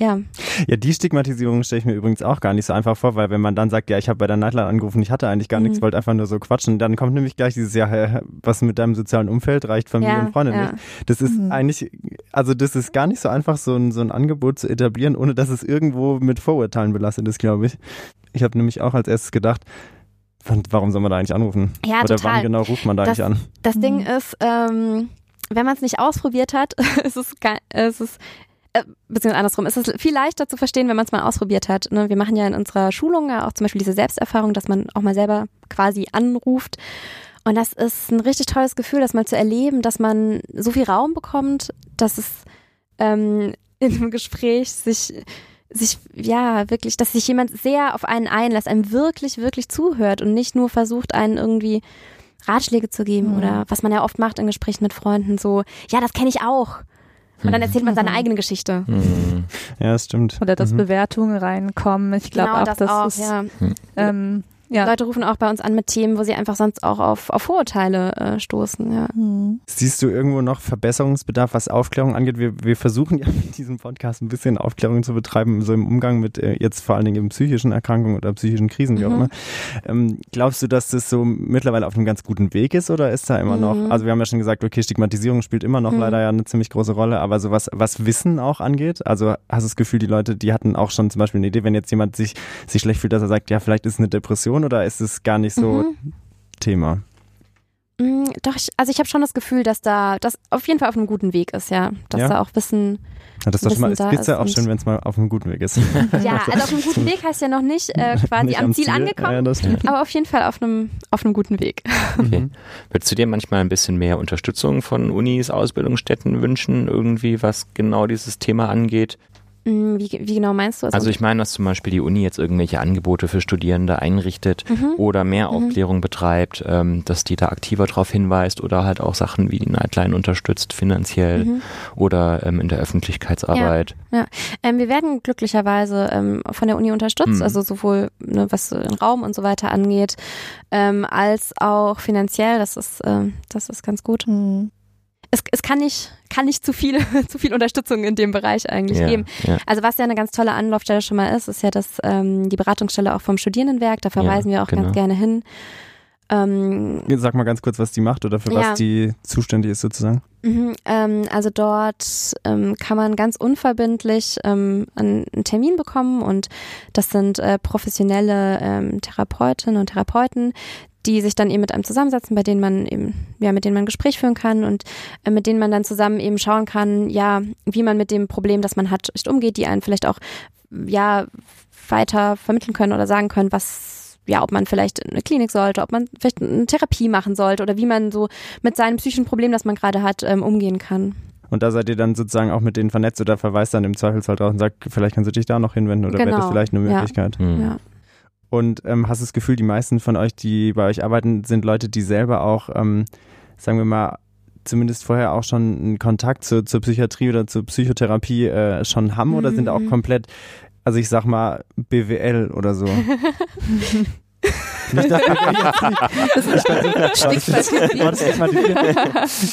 S4: ja.
S2: Ja, die Stigmatisierung stelle ich mir übrigens auch gar nicht so einfach vor, weil wenn man dann sagt, ja, ich habe bei der Nightline angerufen, ich hatte eigentlich gar mhm. nichts, wollte einfach nur so quatschen, dann kommt nämlich gleich dieses, ja, was mit deinem sozialen Umfeld reicht Familie ja, und Freunde ja. nicht. Das ist mhm. eigentlich, also das ist gar nicht so einfach, so ein, so ein Angebot zu etablieren, ohne dass es irgendwo mit Vorurteilen belastet ist, glaube ich. Ich habe nämlich auch als erstes gedacht, warum soll man da eigentlich anrufen?
S4: Ja,
S2: Oder
S4: total.
S2: wann genau ruft man da
S4: das,
S2: eigentlich an?
S4: Das Ding mhm. ist, ähm, wenn man es nicht ausprobiert hat, ist es, ist es äh, beziehungsweise andersrum, ist es viel leichter zu verstehen, wenn man es mal ausprobiert hat. Ne? Wir machen ja in unserer Schulung ja auch zum Beispiel diese Selbsterfahrung, dass man auch mal selber quasi anruft. Und das ist ein richtig tolles Gefühl, das mal zu erleben, dass man so viel Raum bekommt, dass es ähm, in einem Gespräch sich sich, ja, wirklich, dass sich jemand sehr auf einen einlässt, einem wirklich, wirklich zuhört und nicht nur versucht, einen irgendwie Ratschläge zu geben mhm. oder was man ja oft macht in Gesprächen mit Freunden, so, ja, das kenne ich auch. Und dann erzählt man seine mhm. eigene Geschichte.
S2: Mhm. Ja, das stimmt.
S3: Oder dass mhm. Bewertungen reinkommen. Ich glaube genau, auch, das dass auch, es, ja.
S4: ähm, ja. Leute rufen auch bei uns an mit Themen, wo sie einfach sonst auch auf, auf Vorurteile äh, stoßen. Ja.
S2: Hm. Siehst du irgendwo noch Verbesserungsbedarf, was Aufklärung angeht? Wir, wir versuchen ja mit diesem Podcast ein bisschen Aufklärung zu betreiben, so im Umgang mit äh, jetzt vor allen Dingen psychischen Erkrankungen oder psychischen Krisen, wie auch mhm. immer. Ähm, glaubst du, dass das so mittlerweile auf einem ganz guten Weg ist oder ist da immer mhm. noch, also wir haben ja schon gesagt, okay, Stigmatisierung spielt immer noch mhm. leider ja eine ziemlich große Rolle, aber so was, was Wissen auch angeht, also hast du das Gefühl, die Leute, die hatten auch schon zum Beispiel eine Idee, wenn jetzt jemand sich, sich schlecht fühlt, dass er sagt, ja, vielleicht ist es eine Depression Depression oder ist es gar nicht so mhm. Thema?
S4: Mm, doch, ich, also ich habe schon das Gefühl, dass da das auf jeden Fall auf einem guten Weg ist, ja. Dass ja. da auch Wissen.
S2: Ja, das ist doch schon mal, es ist ja auch schön, wenn es mal auf einem guten Weg ist.
S4: ja, also auf einem guten Weg heißt ja noch nicht äh, quasi nicht am Ziel, Ziel angekommen, ja, aber auf jeden Fall auf einem, auf einem guten Weg.
S1: Okay. Mhm. Würdest du dir manchmal ein bisschen mehr Unterstützung von Unis, Ausbildungsstätten wünschen, irgendwie, was genau dieses Thema angeht?
S4: Mm, wie, wie, genau meinst du
S1: das? Also ich meine, dass zum Beispiel die Uni jetzt irgendwelche Angebote für Studierende einrichtet mhm. oder mehr mhm. Aufklärung mhm. betreibt, ähm, dass die da aktiver darauf hinweist oder halt auch Sachen wie die Nightline unterstützt finanziell mhm. oder ähm, in der Öffentlichkeitsarbeit.
S4: Ja, ja. Ähm, wir werden glücklicherweise ähm, von der Uni unterstützt, mhm. also sowohl ne, was den Raum und so weiter angeht, ähm, als auch finanziell. Das ist, äh, das ist ganz gut. Es, es kann nicht, kann nicht zu viel, zu viel Unterstützung in dem Bereich eigentlich ja, geben. Ja. Also was ja eine ganz tolle Anlaufstelle schon mal ist, ist ja das, ähm, die Beratungsstelle auch vom Studierendenwerk, da verweisen ja, wir auch genau. ganz gerne hin.
S2: Ähm, Sag mal ganz kurz, was die macht oder für was die zuständig ist sozusagen.
S4: Mhm, ähm, also dort ähm, kann man ganz unverbindlich ähm, einen Termin bekommen und das sind äh, professionelle ähm, Therapeutinnen und Therapeuten, die sich dann eben mit einem zusammensetzen, bei denen man eben, ja, mit denen man ein Gespräch führen kann und äh, mit denen man dann zusammen eben schauen kann, ja, wie man mit dem Problem, das man hat, echt umgeht, die einen vielleicht auch, ja, weiter vermitteln können oder sagen können, was, ja, ob man vielleicht in eine Klinik sollte, ob man vielleicht eine Therapie machen sollte oder wie man so mit seinem psychischen Problem, das man gerade hat, ähm, umgehen kann.
S2: Und da seid ihr dann sozusagen auch mit denen vernetzt oder verweist dann im Zweifelsfall drauf und sagt, vielleicht kannst du dich da noch hinwenden oder genau. wäre das vielleicht eine Möglichkeit?
S4: Ja. Mhm. ja.
S2: Und ähm, hast das Gefühl, die meisten von euch, die bei euch arbeiten, sind Leute, die selber auch, ähm, sagen wir mal, zumindest vorher auch schon einen Kontakt zu, zur Psychiatrie oder zur Psychotherapie äh, schon haben mhm. oder sind auch mhm. komplett, also ich sag mal, BWL oder so? Nicht, dass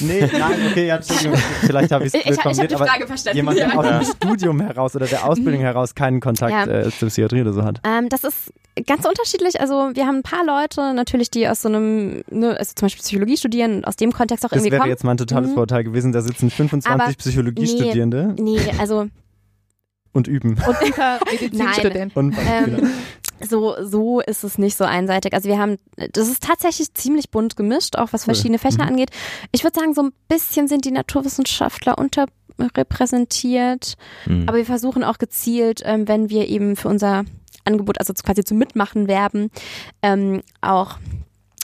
S2: Nee, nein, okay, ja, Entschuldigung. Vielleicht habe ich es
S4: blöd formuliert, aber
S2: jemand, der aus dem Studium heraus oder der Ausbildung mhm. heraus keinen Kontakt ja. äh, zur Psychiatrie oder so hat.
S4: Ähm, das ist ganz unterschiedlich. Also wir haben ein paar Leute natürlich, die aus so einem, ne, also zum Beispiel Psychologie studieren und aus dem Kontext auch
S2: das
S4: irgendwie
S2: kommen.
S4: Das
S2: wäre jetzt mal ein totales mhm. Vorurteil gewesen. Da sitzen 25 Psychologiestudierende.
S4: Nee, nee, also
S2: Und üben.
S3: Und Eva, Medizinstudent.
S2: Und,
S4: Ähm,
S2: genau.
S4: So, so ist es nicht so einseitig. Also wir haben, das ist tatsächlich ziemlich bunt gemischt, auch was verschiedene Fächer
S2: Mhm.
S4: angeht. Ich würde sagen, so ein bisschen sind die Naturwissenschaftler unterrepräsentiert.
S1: Hm.
S4: Aber wir versuchen auch gezielt, ähm, wenn wir eben für unser Angebot, also quasi zum Mitmachen werben, ähm, auch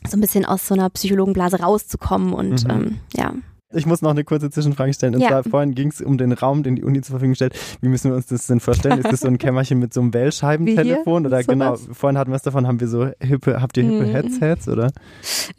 S4: so ein bisschen aus so einer Psychologenblase rauszukommen und
S2: Mhm.
S4: ähm, ja.
S2: Ich muss noch eine kurze Zwischenfrage stellen. Und
S4: Ja.
S2: zwar vorhin ging es um den Raum, den die Uni zur Verfügung stellt. Wie müssen wir uns das denn vorstellen? Ist das so ein Kämmerchen mit so einem Wählscheibentelefon?
S3: Wie
S2: Oder
S3: hier?
S2: genau,
S3: Sowas?
S2: vorhin hatten wir es davon, haben wir so hippe, habt ihr hippe
S4: Mhm.
S2: Headsets oder?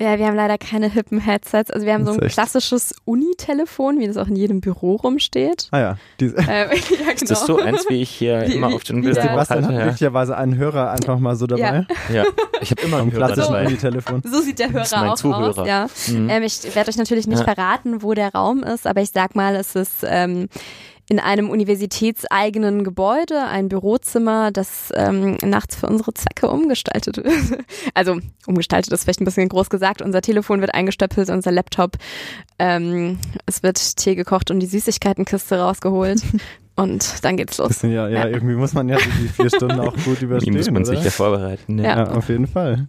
S4: Ja, wir haben leider keine hippen Headsets. Also wir haben so ein klassisches Uni-Telefon, wie das auch in jedem Büro rumsteht.
S2: Ah ja, die,
S4: Ähm, ja, genau.
S1: Ist das so eins, wie ich hier
S4: Wie-
S1: immer
S4: wie-
S1: auf den Bildern
S4: der-
S2: Sebastian hat
S1: halte?
S2: glücklicherweise einen Hörer einfach mal so dabei.
S1: Ja. ja, ich habe immer Hörer
S2: klassischen
S1: dabei.
S2: Uni-Telefon.
S4: So sieht der Hörer
S1: Das ist mein
S4: auch
S1: Zuhörer.
S4: aus. Ja.
S1: Mhm.
S4: Ähm, ich werde euch natürlich nicht
S1: Ja.
S4: verraten, wo der Raum ist, aber ich sag mal, es ist ähm, in einem universitätseigenen Gebäude, ein Bürozimmer, das ähm, nachts für unsere Zwecke umgestaltet wird. Also umgestaltet ist vielleicht ein bisschen groß gesagt. Unser Telefon wird eingestöppelt, unser Laptop. Ähm, es wird Tee gekocht und die Süßigkeitenkiste rausgeholt. und dann geht's los.
S2: Sind ja, ja, irgendwie muss man ja die vier Stunden auch gut
S1: Wie
S2: überstehen,
S1: muss man
S2: oder?
S1: sich da vorbereiten?
S4: Ja.
S2: ja, auf jeden Fall.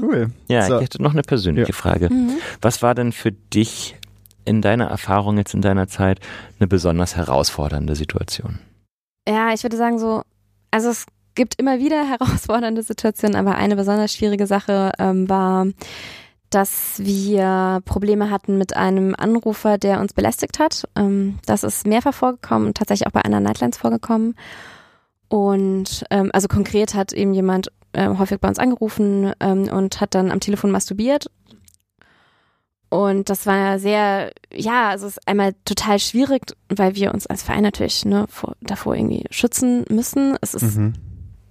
S2: Cool.
S1: Ja,
S2: So.
S1: ich hätte noch eine persönliche
S2: Ja.
S1: Frage.
S4: Mhm.
S1: Was war denn für dich in deiner Erfahrung jetzt in deiner Zeit eine besonders herausfordernde Situation?
S4: Ja, ich würde sagen so, also es gibt immer wieder herausfordernde Situationen, aber eine besonders schwierige Sache ähm, war, dass wir Probleme hatten mit einem Anrufer, der uns belästigt hat. Ähm, das ist mehrfach vorgekommen und tatsächlich auch bei anderen Nightlines vorgekommen. Und ähm, also konkret hat eben jemand ähm, häufig bei uns angerufen ähm, und hat dann am Telefon masturbiert. Und das war sehr, ja, also es ist einmal total schwierig, weil wir uns als Verein natürlich ne, vor, davor irgendwie schützen müssen. Es ist
S2: Mhm.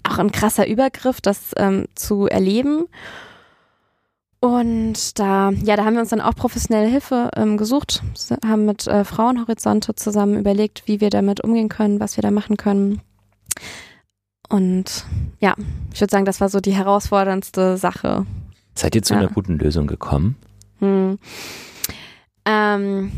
S4: auch ein krasser Übergriff, das ähm, zu erleben. Und da, ja, da haben wir uns dann auch professionelle Hilfe ähm, gesucht, haben mit äh, Frauenhorizonte zusammen überlegt, wie wir damit umgehen können, was wir da machen können. Und ja, ich würde sagen, das war so die herausforderndste Sache.
S1: Seid ihr zu
S4: Ja.
S1: einer guten Lösung gekommen?
S4: Hm. Ähm,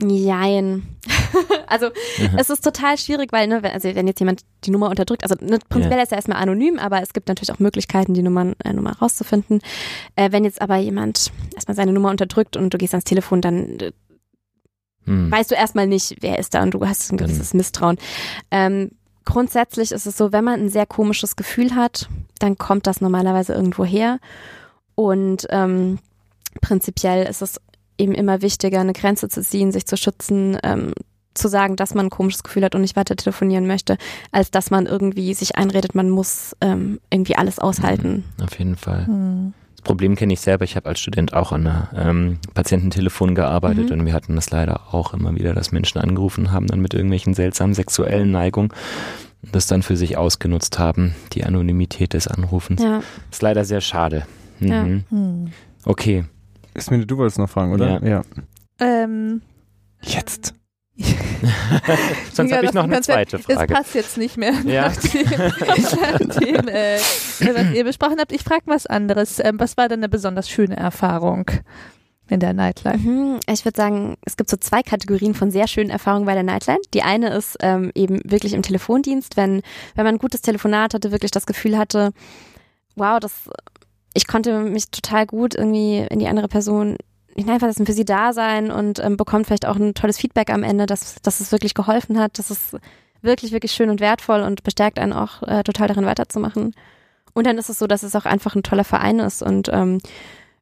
S4: jein. also
S1: Mhm.
S4: es ist total schwierig, weil, ne, wenn, also wenn jetzt jemand die Nummer unterdrückt, also ne, prinzipiell ist er erstmal anonym, aber es gibt natürlich auch Möglichkeiten, die Nummern, äh, Nummer rauszufinden. Äh, wenn jetzt aber jemand erstmal seine Nummer unterdrückt und du gehst ans Telefon, dann äh,
S1: Hm.
S4: weißt du erstmal nicht, wer ist da und du hast ein gewisses Misstrauen. Ähm, grundsätzlich ist es so, wenn man ein sehr komisches Gefühl hat, dann kommt das normalerweise irgendwo her. Und ähm, prinzipiell ist es eben immer wichtiger, eine Grenze zu ziehen, sich zu schützen, ähm, zu sagen, dass man ein komisches Gefühl hat und nicht weiter telefonieren möchte, als dass man irgendwie sich einredet, man muss ähm, irgendwie alles aushalten.
S1: Auf jeden Fall.
S3: Hm.
S1: Das Problem kenne ich selber. Ich habe als Student auch an einer ähm, Patiententelefon gearbeitet
S4: Mhm.
S1: und wir hatten das leider auch immer wieder, dass Menschen angerufen haben, dann mit irgendwelchen seltsamen sexuellen Neigungen und das dann für sich ausgenutzt haben, die Anonymität des Anrufens.
S4: Ja.
S1: Ist leider sehr schade. Mhm.
S3: Hm.
S1: Okay.
S2: Ismene, du wolltest noch fragen, oder?
S1: Ja.
S3: Ähm,
S2: Jetzt.
S1: Sonst
S3: Ja,
S1: habe ich noch eine
S3: Konzept-
S1: zweite
S3: Es
S1: Frage.
S3: passt jetzt nicht mehr.
S1: Ja.
S3: Nachdem, nachdem äh, was ihr besprochen habt. Ich frage was anderes. Ähm, was war denn eine besonders schöne Erfahrung in der Nightlife?
S4: Mhm. Ich würde sagen, es gibt so zwei Kategorien von sehr schönen Erfahrungen bei der Nightline. Die eine ist ähm, eben wirklich im Telefondienst, wenn, wenn man ein gutes Telefonat hatte, wirklich das Gefühl hatte, wow, das, ich konnte mich total gut irgendwie in die andere Person hineinversetzen, für sie da sein und ähm, bekommt vielleicht auch ein tolles Feedback am Ende, dass, dass es wirklich geholfen hat. Das ist wirklich, wirklich schön und wertvoll und bestärkt einen auch äh, total darin weiterzumachen. Und dann ist es so, dass es auch einfach ein toller Verein ist und ähm,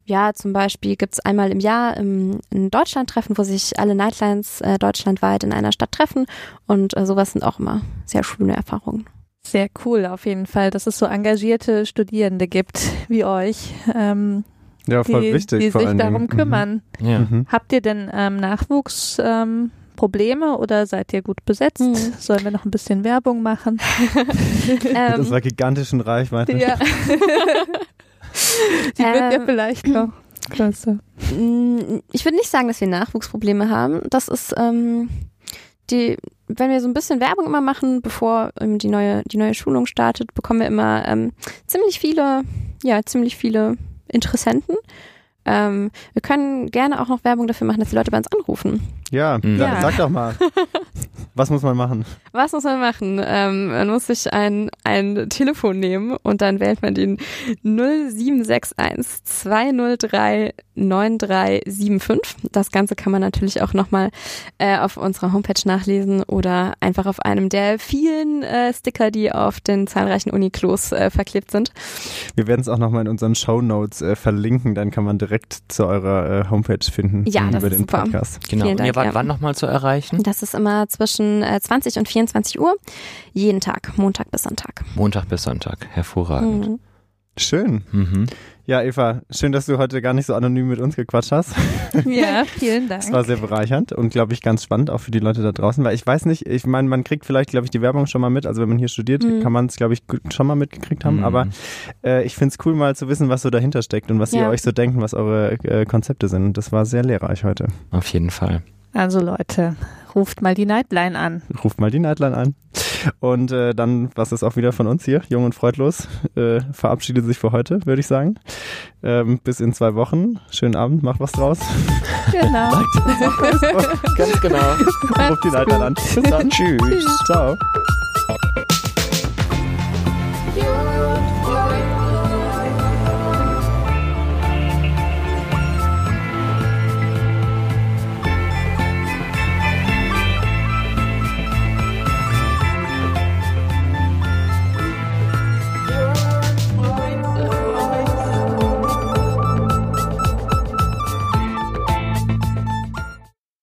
S4: ja, zum Beispiel gibt's einmal im Jahr im, ein Deutschland-Treffen, wo sich alle Nightlines äh, deutschlandweit in einer Stadt treffen. Und äh, sowas sind auch immer sehr schöne Erfahrungen.
S3: Sehr cool auf jeden Fall, dass es so engagierte Studierende gibt wie euch, ähm,
S2: Ja, voll
S3: die,
S2: wichtig.
S3: die
S2: vor
S3: sich
S2: allen
S3: darum
S2: Dingen.
S3: kümmern.
S1: Ja.
S2: Mhm. Mhm.
S3: Habt ihr denn ähm, Nachwuchsprobleme ähm, Probleme oder seid ihr gut besetzt?
S4: Mhm.
S3: Sollen wir noch ein bisschen Werbung machen?
S2: Mit
S4: Ähm,
S2: unserer gigantischen Reichweite.
S3: ja. Die wird ja
S4: Ähm,
S3: vielleicht noch größer.
S4: Mm, Ich würde nicht sagen, dass wir Nachwuchsprobleme haben. Das ist ähm, die, wenn wir so ein bisschen Werbung immer machen, bevor ähm, die neue die neue Schulung startet, bekommen wir immer ähm, ziemlich viele, ja ziemlich viele Interessenten. Ähm, wir können gerne auch noch Werbung dafür machen, dass die Leute bei uns anrufen.
S2: Ja,
S1: Mhm.
S2: ja. Sag doch mal. Was muss man machen?
S4: Was muss man machen? Ähm, man muss sich ein, ein Telefon nehmen und dann wählt man den 0761 203 9375. Das Ganze kann man natürlich auch nochmal äh, auf unserer Homepage nachlesen oder einfach auf einem der vielen äh, Sticker, die auf den zahlreichen Uniklos äh, verklebt sind.
S2: Wir werden es auch nochmal in unseren Show Notes äh, verlinken, dann kann man direkt zu eurer äh, Homepage finden
S4: Ja, das
S2: über
S4: ist
S2: den
S4: super.
S2: Podcast.
S1: Genau.
S4: Vielen Dank,
S1: wart
S4: ja.
S1: wann nochmal zu erreichen?
S4: Das ist immer zwischen äh, 20 und 24 Uhr, jeden Tag, Montag bis Sonntag.
S1: Montag bis Sonntag. Hervorragend.
S4: Mhm.
S2: Schön.
S1: Mhm.
S2: Ja, Eva, schön, dass du heute gar nicht so anonym mit uns gequatscht hast.
S3: Ja, vielen Dank.
S2: Das war sehr bereichernd und glaube ich ganz spannend auch für die Leute da draußen, weil ich weiß nicht, ich meine, man kriegt vielleicht, glaube ich, die Werbung schon mal mit. Also wenn man hier studiert,
S4: Mhm.
S2: kann man es, glaube ich, schon mal mitgekriegt haben.
S1: Mhm.
S2: Aber äh, ich finde es cool, mal zu wissen, was so dahinter steckt und was ihr
S4: Ja.
S2: euch so denkt und was eure äh, Konzepte sind. Und das war sehr lehrreich heute.
S1: Auf jeden Fall.
S3: Also Leute, ruft mal die Nightline an.
S2: Ruft mal die Nightline an. Und äh, dann, was ist auch wieder von uns hier, jung und freudlos, äh, verabschiedet sich für heute, würde ich sagen. Ähm, bis in zwei Wochen. Schönen Abend, macht was draus.
S3: Genau.
S1: Ganz genau.
S2: Ruft die Nightline an. Bis dann. Tschüss. Ciao.